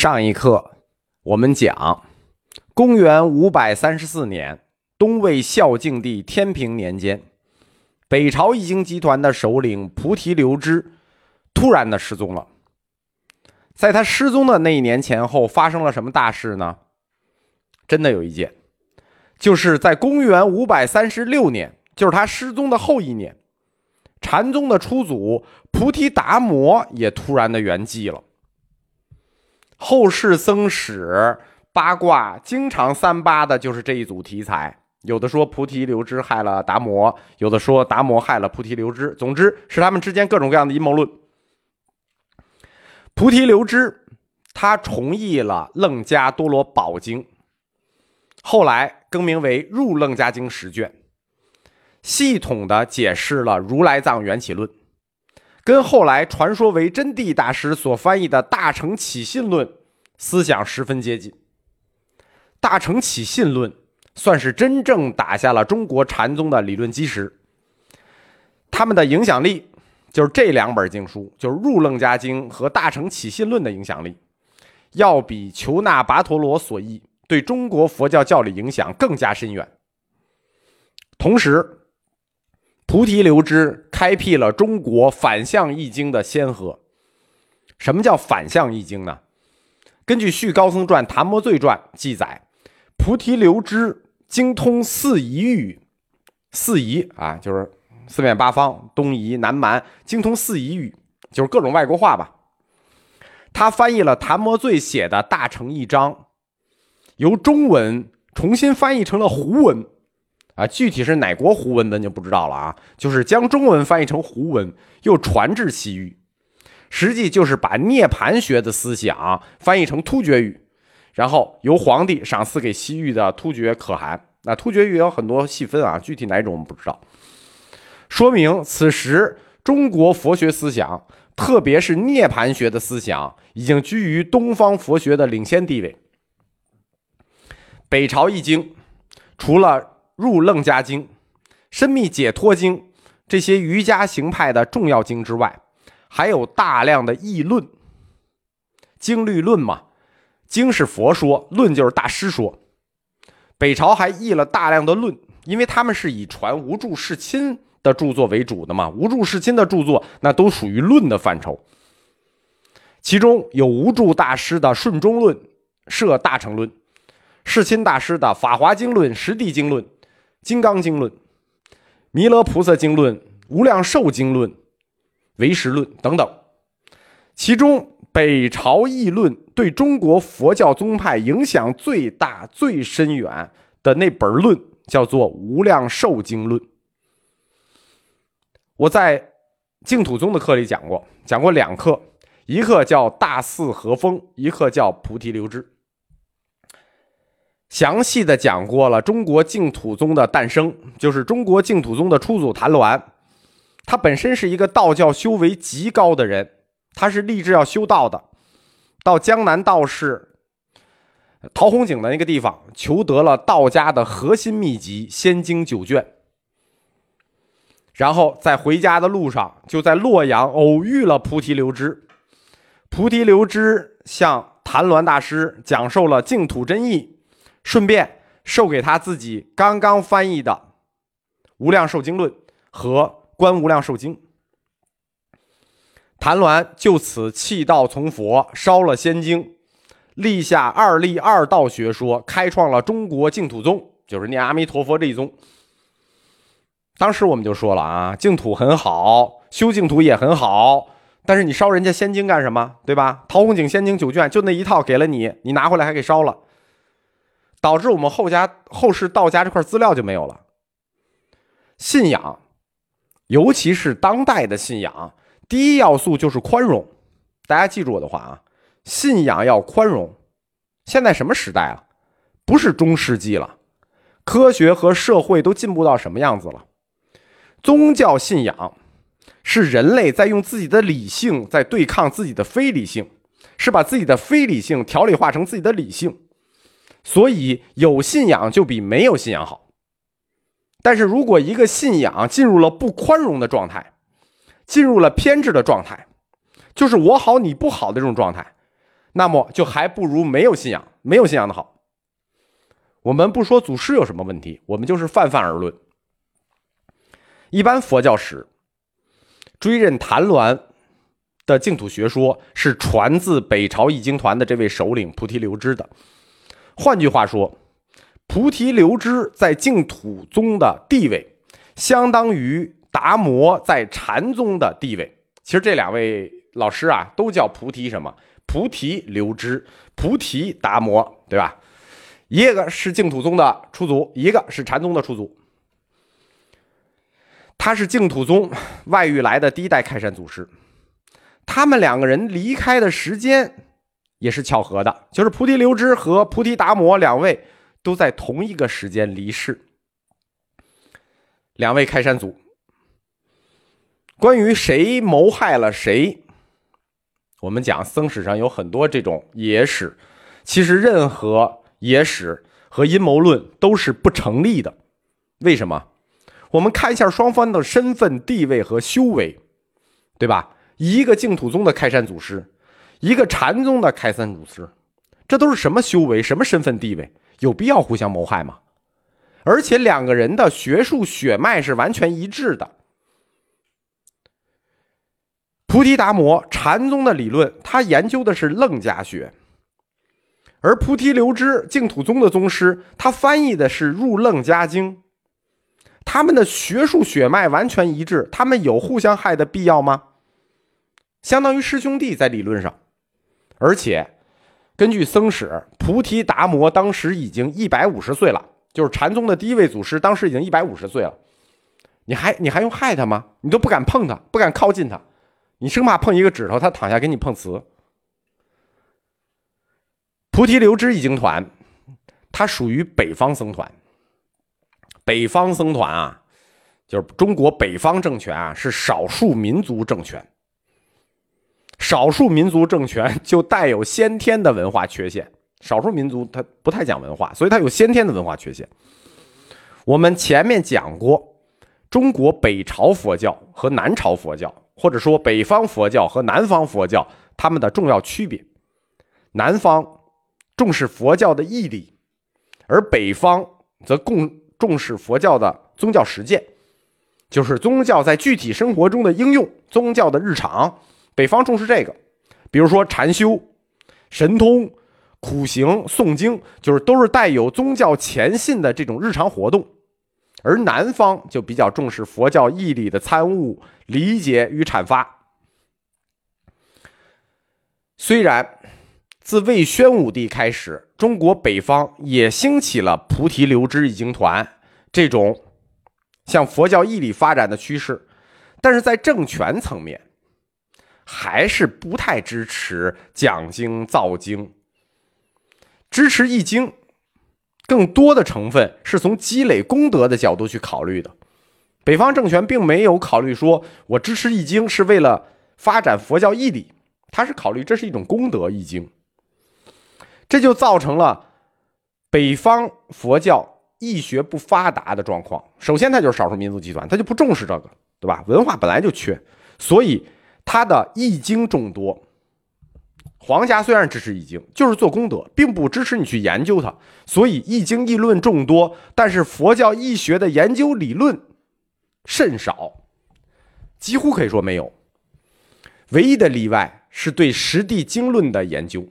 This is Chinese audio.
上一课我们讲，公元五百三十四年，东魏孝静帝天平年间，北朝义经集团的首领菩提流支突然的失踪了。在他失踪的那一年前后，发生了什么大事呢？真的有一件，就是在公元五百三十六年，就是他失踪的后一年，禅宗的初祖菩提达摩也突然的圆寂了。后世僧史八卦经常三八的就是这一组题材，有的说菩提流支害了达摩，有的说达摩害了菩提流支，总之是他们之间各种各样的阴谋论。菩提流支他重译了《楞伽多罗宝经》，后来更名为《入楞伽经》十卷，系统的解释了如来藏缘起论。跟后来传说为真谛大师所翻译的《大乘起信论》思想十分接近，《大乘起信论》算是真正打下了中国禅宗的理论基石。他们的影响力，就是这两本经书，就是《入楞伽经》和《大乘起信论》的影响力，要比求那跋陀罗所译对中国佛教教理影响更加深远。同时，菩提流支开辟了中国反向易经的先河。什么叫反向易经呢？根据《续高僧传》《昙摩罪传》记载，菩提流支精通四夷语，四夷啊，就是四面八方，东夷、南蛮，精通四夷语，就是各种外国话吧。他翻译了昙摩罪写的大乘一章，由中文重新翻译成了胡文。啊，具体是哪国胡文咱就不知道了啊。就是将中文翻译成胡文，又传至西域，实际就是把涅槃学的思想翻译成突厥语，然后由皇帝赏赐给西域的突厥可汗。那突厥语有很多细分啊，具体哪种我们不知道。说明此时中国佛学思想，特别是涅槃学的思想，已经居于东方佛学的领先地位。北朝易经，除了入楞伽经、深密解脱经这些瑜伽行派的重要经之外，还有大量的议论。经律论嘛，经是佛说，论就是大师说。北朝还译了大量的论，因为他们是以传无著世亲的著作为主的嘛。无著世亲的著作那都属于论的范畴，其中有无著大师的《顺中论》《摄大乘论》，世亲大师的《法华经论》《实地经论》。《金刚经论》《弥勒菩萨经论》《无量寿经论》《唯识论》等等，其中北朝议论对中国佛教宗派影响最大、最深远的那本论，叫做《无量寿经论》。我在净土宗的课里讲过，讲过两课，一课叫大寺和风，一课叫菩提流支。详细的讲过了中国净土宗的诞生，就是中国净土宗的初祖谭鸾，他本身是一个道教修为极高的人，他是立志要修道的，到江南道士陶弘景的那个地方，求得了道家的核心秘籍《仙经》九卷，然后在回家的路上，就在洛阳偶遇了菩提流支，菩提流支向谭鸾大师讲授了净土真义。顺便授给他自己刚刚翻译的《无量寿经论》和《观无量寿经》。谭鸾就此弃道从佛，烧了仙经，立下二立二道学说，开创了中国净土宗，就是念阿弥陀佛这一宗。当时我们就说了啊，净土很好，修净土也很好，但是你烧人家仙经干什么？对吧？陶弘景仙经九卷就那一套给了你，你拿回来还给烧了。导致我们后家后世道家这块资料就没有了。信仰，尤其是当代的信仰，第一要素就是宽容。大家记住我的话啊，信仰要宽容。现在什么时代啊？不是中世纪了，科学和社会都进步到什么样子了？宗教信仰是人类在用自己的理性在对抗自己的非理性，是把自己的非理性条理化成自己的理性。所以有信仰就比没有信仰好，但是如果一个信仰进入了不宽容的状态，进入了偏执的状态，就是我好你不好的这种状态，那么就还不如没有信仰，没有信仰的好。我们不说祖师有什么问题，我们就是泛泛而论。一般佛教史追认谭鸾的净土学说是传自北朝译经团的这位首领菩提流支的。换句话说，菩提流支在净土宗的地位，相当于达摩在禅宗的地位。其实这两位老师啊，都叫菩提什么？菩提流支、菩提达摩，对吧？一个是净土宗的出祖，一个是禅宗的出祖。他是净土宗外域来的第一代开山祖师。他们两个人离开的时间也是巧合的，就是菩提流支和菩提达摩两位都在同一个时间离世。两位开山祖，关于谁谋害了谁，我们讲僧史上有很多这种野史，其实任何。野史和阴谋论都是不成立的，为什么？我们看一下双方的身份地位和修为，对吧？一个净土宗的开山祖师，一个禅宗的开山祖师，这都是什么修为、什么身份地位？有必要互相谋害吗？而且两个人的学术血脉是完全一致的。菩提达摩禅宗的理论，他研究的是楞伽学。而菩提流支净土宗的宗师，他翻译的是《入楞伽经》，他们的学术血脉完全一致，他们有互相害的必要吗？相当于师兄弟在理论上，而且根据僧史，菩提达摩当时已经一百五十岁了，就是禅宗的第一位祖师，当时已经一百五十岁了，你还你还用害他吗？你都不敢碰他，不敢靠近他，你生怕碰一个指头，他躺下给你碰瓷。菩提流支译经团，它属于北方僧团。北方僧团啊，就是中国北方政权啊，是少数民族政权。少数民族政权就带有先天的文化缺陷。少数民族它不太讲文化，所以它有先天的文化缺陷。我们前面讲过，中国北朝佛教和南朝佛教，或者说北方佛教和南方佛教，它们的重要区别。南方。重视佛教的义理，而北方则共重视佛教的宗教实践，就是宗教在具体生活中的应用，宗教的日常。北方重视这个，比如说禅修、神通、苦行、诵经，就是都是带有宗教虔信的这种日常活动。而南方就比较重视佛教义理的参悟、理解与阐发。虽然。自魏宣武帝开始，中国北方也兴起了菩提流支译经团这种向佛教义理发展的趋势，但是在政权层面，还是不太支持讲经造经，支持易经，更多的成分是从积累功德的角度去考虑的。北方政权并没有考虑说，我支持易经是为了发展佛教义理，他是考虑这是一种功德易经。这就造成了北方佛教易学不发达的状况。首先，它就是少数民族集团，它就不重视这个，对吧？文化本来就缺，所以他的易经众多。皇家虽然支持易经，就是做功德，并不支持你去研究它。所以易经议论众多，但是佛教易学的研究理论甚少，几乎可以说没有。唯一的例外是对实地经论的研究。